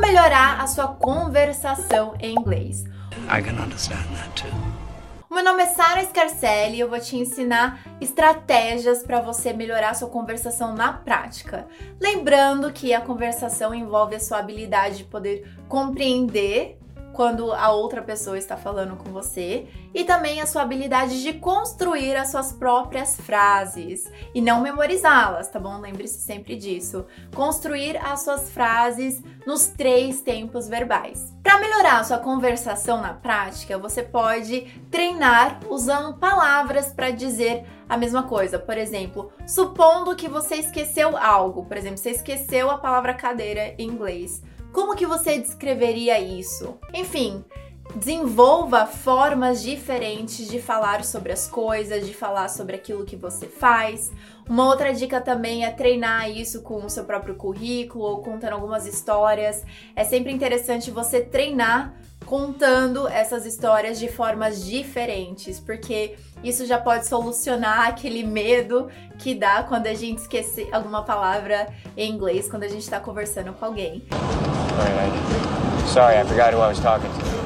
Como melhorar a sua conversação em inglês? I can understand that too. Meu nome é Sara Scarcelli e eu vou te ensinar estratégias para você melhorar a sua conversação na prática. Lembrando que a conversação envolve a sua habilidade de poder compreender quando a outra pessoa está falando com você e também a sua habilidade de construir as suas próprias frases e não memorizá-las, tá bom? Lembre-se sempre disso. Construir as suas frases nos três tempos verbais. Para melhorar a sua conversação na prática, você pode treinar usando palavras para dizer a mesma coisa. Por exemplo, supondo que você esqueceu algo, por exemplo, você esqueceu a palavra cadeira em inglês. Como que você descreveria isso? Enfim, desenvolva formas diferentes de falar sobre as coisas, de falar sobre aquilo que você faz. Uma outra dica também é treinar isso com o seu próprio currículo ou contando algumas histórias. É sempre interessante você treinar contando essas histórias de formas diferentes, porque isso já pode solucionar aquele medo que dá quando a gente esquece alguma palavra em inglês quando a gente está conversando com alguém. Sorry, I forgot who I was talking to.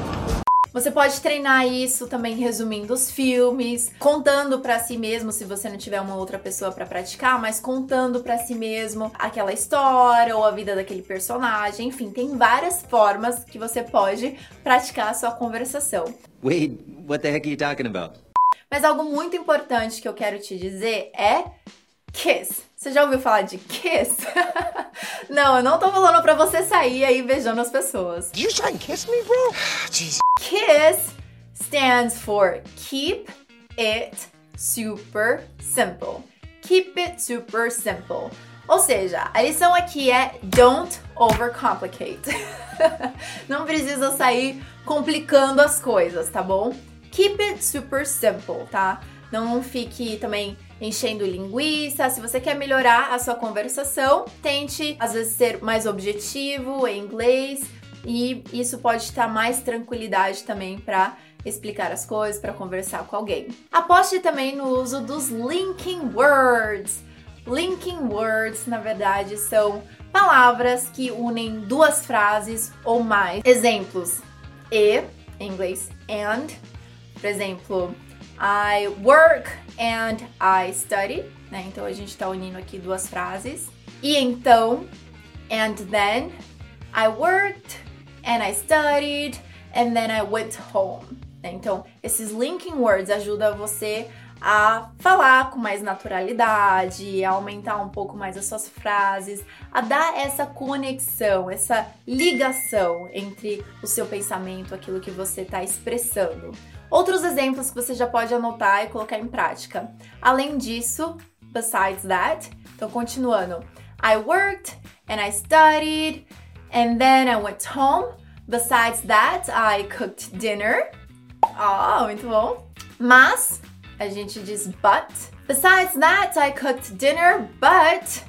Você pode treinar isso também resumindo os filmes, contando para si mesmo, se você não tiver uma outra pessoa para praticar, mas contando para si mesmo aquela história ou a vida daquele personagem. Enfim, tem várias formas que você pode praticar a sua conversação. Wait, what the heck are you talking about? Mas algo muito importante que eu quero te dizer é kiss. Você já ouviu falar de kiss? não, eu não tô falando pra você sair aí beijando as pessoas. You try and kiss me, bro? Jeez. KISS stands for Keep It Super Simple. Keep it super simple. Ou seja, a lição aqui é don't overcomplicate. Não precisa sair complicando as coisas, tá bom? Keep it super simple, tá? Não fique também enchendo linguiça. Se você quer melhorar a sua conversação, tente às vezes ser mais objetivo em inglês e isso pode estar mais tranquilidade também para explicar as coisas, para conversar com alguém. Aposte também no uso dos linking words. Linking words, na verdade, são palavras que unem duas frases ou mais. Exemplos: e, em inglês, and. Por exemplo, I work and I study. Né? Então a gente está unindo aqui duas frases. E então, and then I worked and I studied and then I went home. Né? Então, esses linking words ajudam você a falar com mais naturalidade, a aumentar um pouco mais as suas frases, a dar essa conexão, essa ligação entre o seu pensamento, aquilo que você está expressando. Outros exemplos que você já pode anotar e colocar em prática. Além disso, besides that, então continuando, I worked and I studied and then I went home. Besides that, I cooked dinner. Oh, muito bom. Mas a gente diz but. Besides that, I cooked dinner, but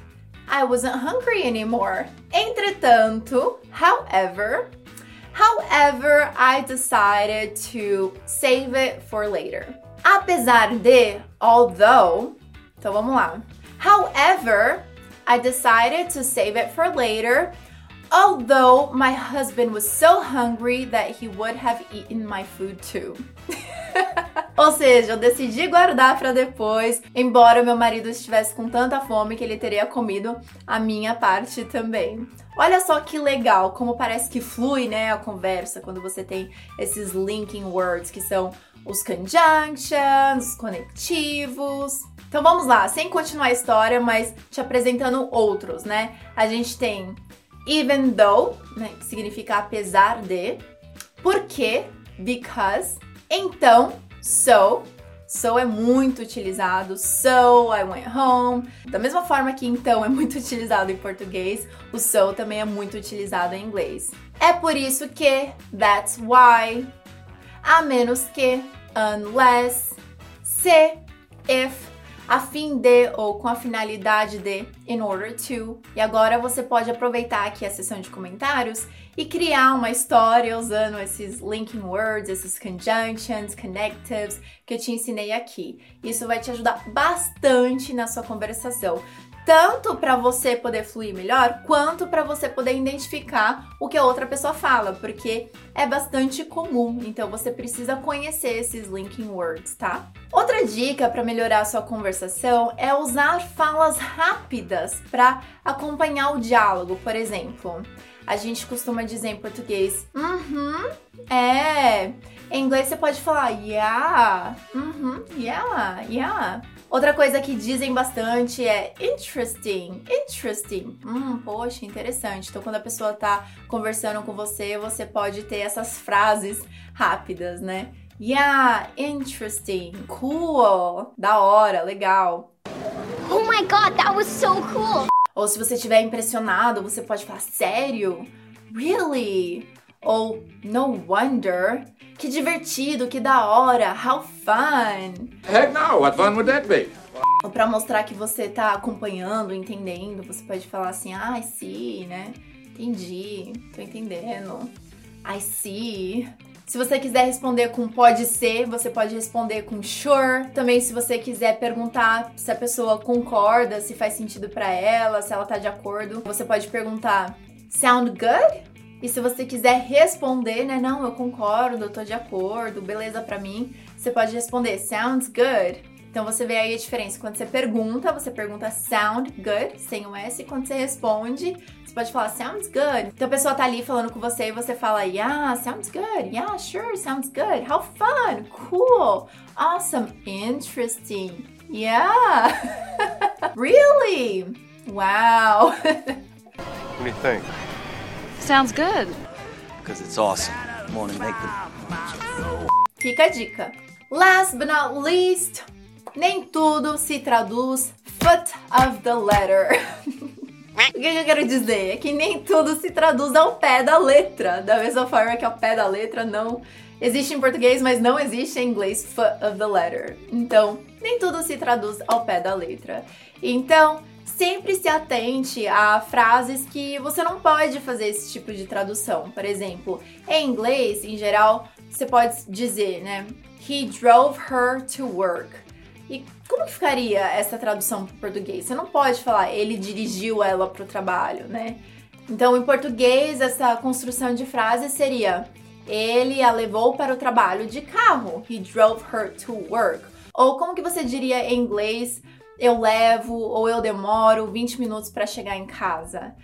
I wasn't hungry anymore. Entretanto, however, however, I decided to save it for later. Apesar de, although, então vamos lá. However, I decided to save it for later Although my husband was so hungry that he would have eaten my food too. Ou seja, eu decidi guardar para depois, embora meu marido estivesse com tanta fome que ele teria comido a minha parte também. Olha só que legal, como parece que flui, né, a conversa quando você tem esses linking words que são os conjunctions, os conectivos. Então vamos lá, sem continuar a história, mas te apresentando outros, né? A gente tem even though, né, que significa apesar de, porque, because, então, so, so é muito utilizado, so I went home. Da mesma forma que então é muito utilizado em português, o so também é muito utilizado em inglês. É por isso que, that's why, a menos que, unless, se, if, a fim de ou com a finalidade de, in order to. E agora você pode aproveitar aqui a seção de comentários e criar uma história usando esses linking words, esses conjunctions, connectives que eu te ensinei aqui. Isso vai te ajudar bastante na sua conversação tanto para você poder fluir melhor, quanto para você poder identificar o que a outra pessoa fala, porque é bastante comum. Então você precisa conhecer esses linking words, tá? Outra dica para melhorar a sua conversação é usar falas rápidas para acompanhar o diálogo. Por exemplo, a gente costuma dizer em português, uhum, é. Em inglês você pode falar yeah, uhum, yeah, yeah. Outra coisa que dizem bastante é interesting, interesting. Hum, poxa, interessante. Então, quando a pessoa tá conversando com você, você pode ter essas frases rápidas, né? Yeah, interesting, cool, da hora, legal. Oh my god, that was so cool! Ou se você estiver impressionado, você pode falar sério? Really? Ou no wonder? Que divertido, que da hora, how fun! Heck no, what fun would that be? Ou pra mostrar que você tá acompanhando, entendendo, você pode falar assim, ah, I see, né? Entendi, tô entendendo. I see. Se você quiser responder com pode ser, você pode responder com sure. Também se você quiser perguntar se a pessoa concorda, se faz sentido para ela, se ela tá de acordo, você pode perguntar sound good? E se você quiser responder, né, não, eu concordo, eu tô de acordo, beleza para mim, você pode responder sounds good. Então você vê aí a diferença. Quando você pergunta, você pergunta sound good, sem o S. Quando você responde, você pode falar sounds good. Então a pessoa tá ali falando com você e você fala yeah, sounds good. Yeah, sure, sounds good. How fun, cool, awesome, interesting. Yeah. really? Wow. What do you think? Sounds good. Because it's awesome. Want to make the Fica a dica. Last but not least, nem tudo se traduz foot of the letter. o que eu quero dizer? É que nem tudo se traduz ao pé da letra. Da mesma forma que ao pé da letra não existe em português, mas não existe em inglês foot of the letter. Então, nem tudo se traduz ao pé da letra. Então, sempre se atente a frases que você não pode fazer esse tipo de tradução. Por exemplo, em inglês, em geral, você pode dizer, né? He drove her to work. E como que ficaria essa tradução para português? Você não pode falar ele dirigiu ela para o trabalho, né? Então, em português, essa construção de frase seria ele a levou para o trabalho de carro. He drove her to work. Ou como que você diria em inglês eu levo ou eu demoro 20 minutos para chegar em casa.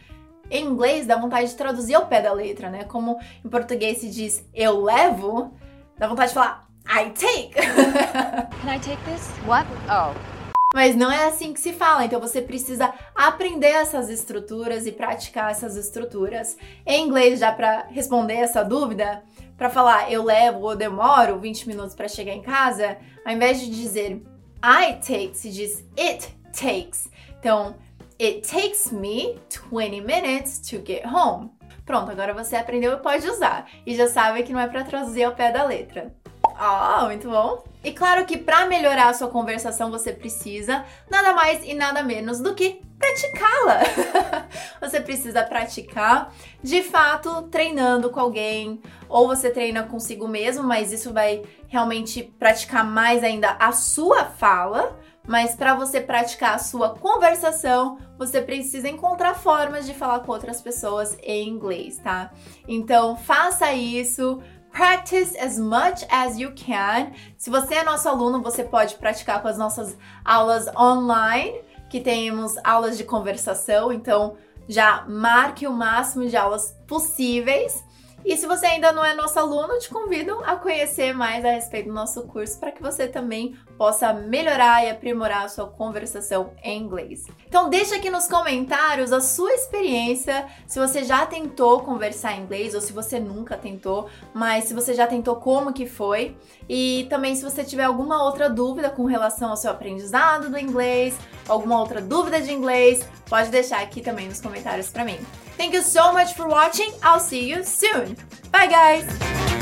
Em inglês dá vontade de traduzir ao pé da letra, né? Como em português se diz eu levo, dá vontade de falar I take. Can I take this? What? Oh. Mas não é assim que se fala, então você precisa aprender essas estruturas e praticar essas estruturas. Em inglês, já para responder essa dúvida, para falar eu levo ou demoro 20 minutos para chegar em casa, ao invés de dizer I take se diz it takes. Então, it takes me 20 minutes to get home. Pronto, agora você aprendeu e pode usar. E já sabe que não é para traduzir ao pé da letra. Ah, oh, muito bom. E claro que para melhorar a sua conversação você precisa nada mais e nada menos do que praticá-la. precisa praticar, de fato, treinando com alguém, ou você treina consigo mesmo, mas isso vai realmente praticar mais ainda a sua fala. Mas para você praticar a sua conversação, você precisa encontrar formas de falar com outras pessoas em inglês, tá? Então, faça isso, Practice as much as you can. Se você é nosso aluno, você pode praticar com as nossas aulas online, que temos aulas de conversação, então já marque o máximo de aulas possíveis. E se você ainda não é nosso aluno, te convido a conhecer mais a respeito do nosso curso para que você também possa melhorar e aprimorar a sua conversação em inglês. Então deixa aqui nos comentários a sua experiência, se você já tentou conversar em inglês ou se você nunca tentou, mas se você já tentou como que foi e também se você tiver alguma outra dúvida com relação ao seu aprendizado do inglês, alguma outra dúvida de inglês, pode deixar aqui também nos comentários para mim. Thank you so much for watching. I'll see you soon. Bye guys.